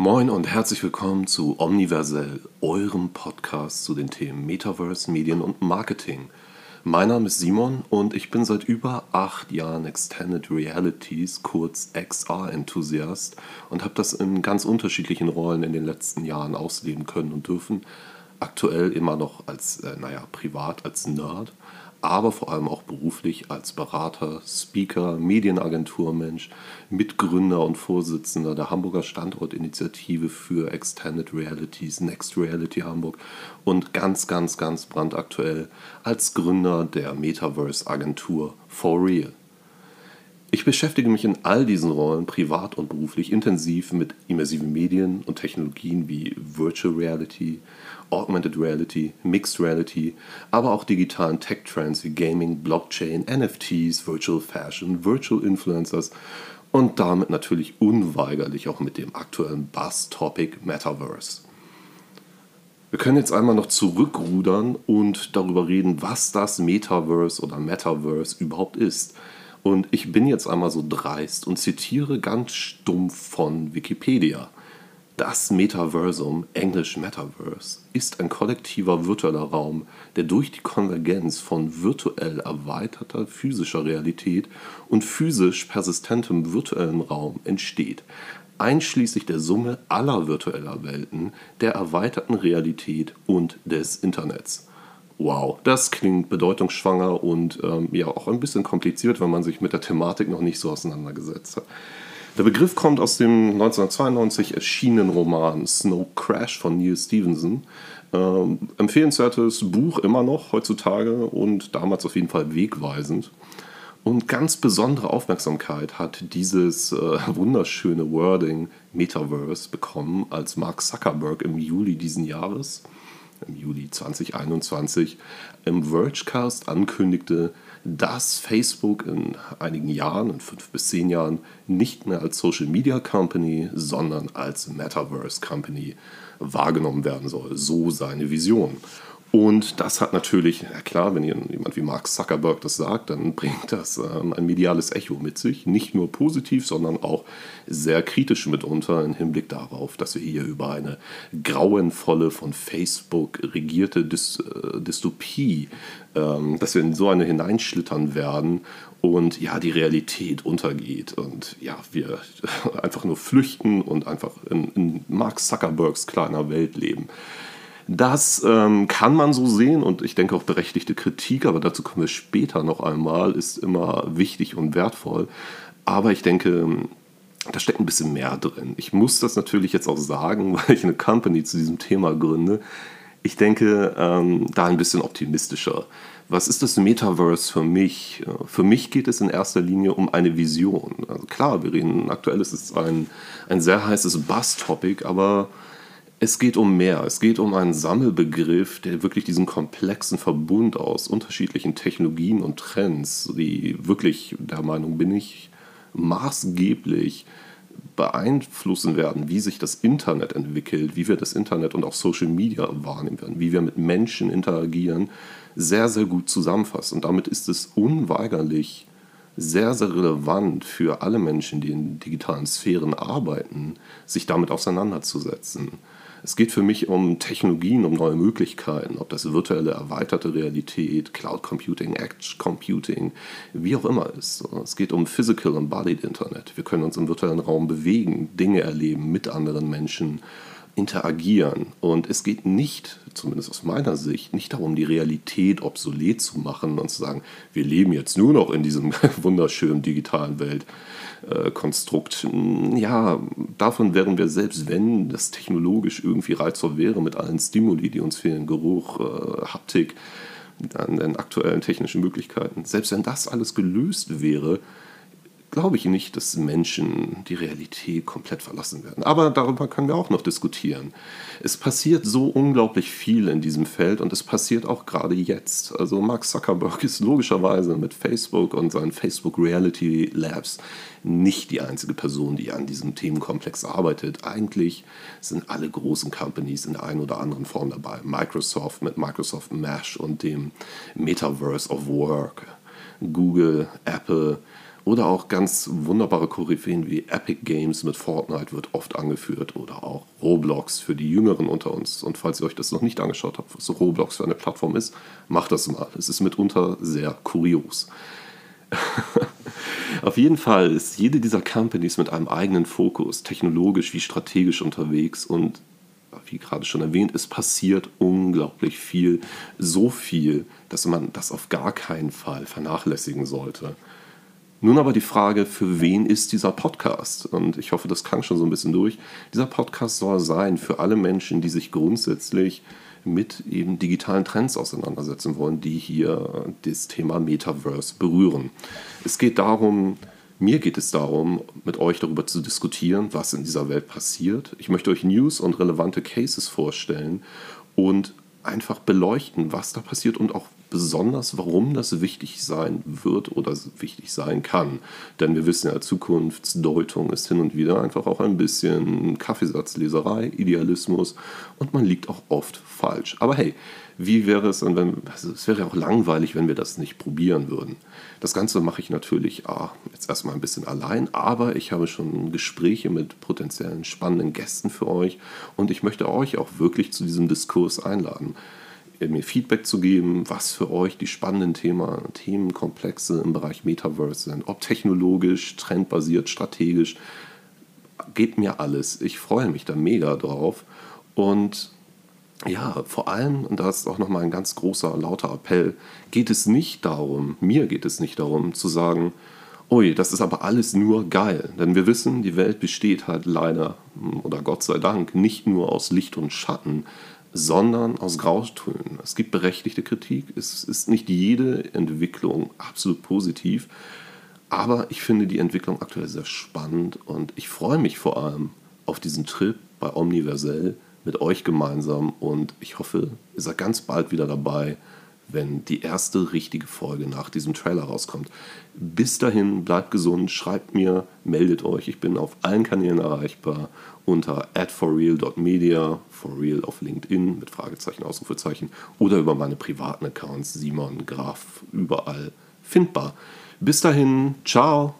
Moin und herzlich willkommen zu Omniversell, eurem Podcast zu den Themen Metaverse, Medien und Marketing. Mein Name ist Simon und ich bin seit über acht Jahren Extended Realities, kurz XR-Enthusiast und habe das in ganz unterschiedlichen Rollen in den letzten Jahren ausleben können und dürfen. Aktuell immer noch als, äh, naja, privat als Nerd, aber vor allem auch beruflich als Berater, Speaker, Medienagenturmensch, Mitgründer und Vorsitzender der Hamburger Standortinitiative für Extended Realities, Next Reality Hamburg und ganz, ganz, ganz brandaktuell als Gründer der Metaverse-Agentur For Real. Ich beschäftige mich in all diesen Rollen privat und beruflich intensiv mit immersiven Medien und Technologien wie Virtual Reality, Augmented Reality, Mixed Reality, aber auch digitalen Tech-Trends wie Gaming, Blockchain, NFTs, Virtual Fashion, Virtual Influencers und damit natürlich unweigerlich auch mit dem aktuellen Buzz-Topic Metaverse. Wir können jetzt einmal noch zurückrudern und darüber reden, was das Metaverse oder Metaverse überhaupt ist. Und ich bin jetzt einmal so dreist und zitiere ganz stumpf von Wikipedia. Das Metaversum, englisch Metaverse, ist ein kollektiver virtueller Raum, der durch die Konvergenz von virtuell erweiterter physischer Realität und physisch persistentem virtuellen Raum entsteht, einschließlich der Summe aller virtueller Welten, der erweiterten Realität und des Internets. Wow, das klingt bedeutungsschwanger und ähm, ja auch ein bisschen kompliziert, wenn man sich mit der Thematik noch nicht so auseinandergesetzt hat. Der Begriff kommt aus dem 1992 erschienenen Roman Snow Crash von Neil Stevenson. Ähm, empfehlenswertes Buch immer noch heutzutage und damals auf jeden Fall wegweisend. Und ganz besondere Aufmerksamkeit hat dieses äh, wunderschöne Wording Metaverse bekommen, als Mark Zuckerberg im Juli diesen Jahres, im Juli 2021, im Vergecast ankündigte, dass Facebook in einigen Jahren, in fünf bis zehn Jahren, nicht mehr als Social Media Company, sondern als Metaverse Company wahrgenommen werden soll. So seine Vision. Und das hat natürlich, ja klar, wenn jemand wie Mark Zuckerberg das sagt, dann bringt das ähm, ein mediales Echo mit sich. Nicht nur positiv, sondern auch sehr kritisch mitunter im Hinblick darauf, dass wir hier über eine grauenvolle, von Facebook regierte äh, Dystopie, ähm, dass wir in so eine hineinschlittern werden und ja, die Realität untergeht und ja, wir einfach nur flüchten und einfach in, in Mark Zuckerbergs kleiner Welt leben. Das ähm, kann man so sehen und ich denke auch berechtigte Kritik, aber dazu kommen wir später noch einmal, ist immer wichtig und wertvoll. Aber ich denke, da steckt ein bisschen mehr drin. Ich muss das natürlich jetzt auch sagen, weil ich eine Company zu diesem Thema gründe. Ich denke ähm, da ein bisschen optimistischer. Was ist das Metaverse für mich? Für mich geht es in erster Linie um eine Vision. Also klar, wir reden, aktuell ist es ein, ein sehr heißes Buzz-Topic, aber es geht um mehr. Es geht um einen Sammelbegriff, der wirklich diesen komplexen Verbund aus unterschiedlichen Technologien und Trends, die wirklich, der Meinung bin ich, maßgeblich beeinflussen werden, wie sich das Internet entwickelt, wie wir das Internet und auch Social Media wahrnehmen werden, wie wir mit Menschen interagieren, sehr, sehr gut zusammenfasst. Und damit ist es unweigerlich sehr, sehr relevant für alle Menschen, die in digitalen Sphären arbeiten, sich damit auseinanderzusetzen. Es geht für mich um Technologien, um neue Möglichkeiten, ob das virtuelle erweiterte Realität, Cloud Computing, Edge Computing, wie auch immer ist. Es geht um Physical Embodied Internet. Wir können uns im virtuellen Raum bewegen, Dinge erleben mit anderen Menschen interagieren. Und es geht nicht, zumindest aus meiner Sicht, nicht darum, die Realität obsolet zu machen und zu sagen, wir leben jetzt nur noch in diesem wunderschönen digitalen Weltkonstrukt. Ja, davon wären wir selbst, wenn das technologisch irgendwie reizvoll wäre, mit allen Stimuli, die uns fehlen, Geruch, äh, Haptik, an den aktuellen technischen Möglichkeiten, selbst wenn das alles gelöst wäre, glaube ich nicht, dass Menschen die Realität komplett verlassen werden. Aber darüber können wir auch noch diskutieren. Es passiert so unglaublich viel in diesem Feld und es passiert auch gerade jetzt. Also Mark Zuckerberg ist logischerweise mit Facebook und seinen Facebook Reality Labs nicht die einzige Person, die an diesem Themenkomplex arbeitet. Eigentlich sind alle großen Companies in der einen oder anderen Form dabei. Microsoft mit Microsoft Mesh und dem Metaverse of Work, Google, Apple, Oder auch ganz wunderbare Koryphäen wie Epic Games mit Fortnite wird oft angeführt oder auch Roblox für die Jüngeren unter uns. Und falls ihr euch das noch nicht angeschaut habt, was Roblox für eine Plattform ist, macht das mal. Es ist mitunter sehr kurios. Auf jeden Fall ist jede dieser Companies mit einem eigenen Fokus, technologisch wie strategisch unterwegs und wie gerade schon erwähnt, es passiert unglaublich viel. So viel, dass man das auf gar keinen Fall vernachlässigen sollte. Nun aber die Frage, für wen ist dieser Podcast? Und ich hoffe, das klang schon so ein bisschen durch. Dieser Podcast soll sein für alle Menschen, die sich grundsätzlich mit eben digitalen Trends auseinandersetzen wollen, die hier das Thema Metaverse berühren. Es geht darum, mir geht es darum, mit euch darüber zu diskutieren, was in dieser Welt passiert. Ich möchte euch News und relevante Cases vorstellen und einfach beleuchten, was da passiert und auch besonders, warum das wichtig sein wird oder wichtig sein kann. Denn wir wissen ja, Zukunftsdeutung ist hin und wieder einfach auch ein bisschen Kaffeesatzleserei, Idealismus und man liegt auch oft falsch. Aber hey, wie wäre es, wenn, also es wäre ja auch langweilig, wenn wir das nicht probieren würden. Das Ganze mache ich natürlich ah, jetzt erstmal ein bisschen allein, aber ich habe schon Gespräche mit potenziellen spannenden Gästen für euch und ich möchte euch auch wirklich zu diesem Diskurs einladen mir Feedback zu geben, was für euch die spannenden Thema, Themenkomplexe im Bereich Metaverse sind. Ob technologisch, trendbasiert, strategisch. Gebt mir alles. Ich freue mich da mega drauf. Und ja, vor allem, und da ist auch nochmal ein ganz großer, lauter Appell, geht es nicht darum, mir geht es nicht darum zu sagen, ui, das ist aber alles nur geil. Denn wir wissen, die Welt besteht halt leider, oder Gott sei Dank, nicht nur aus Licht und Schatten, sondern aus Grautönen. Es gibt berechtigte Kritik. Es ist nicht jede Entwicklung absolut positiv. Aber ich finde die Entwicklung aktuell sehr spannend und ich freue mich vor allem auf diesen Trip bei Omniversell mit euch gemeinsam und ich hoffe, ihr seid ganz bald wieder dabei, wenn die erste richtige Folge nach diesem Trailer rauskommt. Bis dahin, bleibt gesund, schreibt mir, meldet euch. Ich bin auf allen Kanälen erreichbar unter adforreal.media, for real auf LinkedIn mit Fragezeichen, Ausrufezeichen oder über meine privaten Accounts Simon Graf überall findbar. Bis dahin, ciao!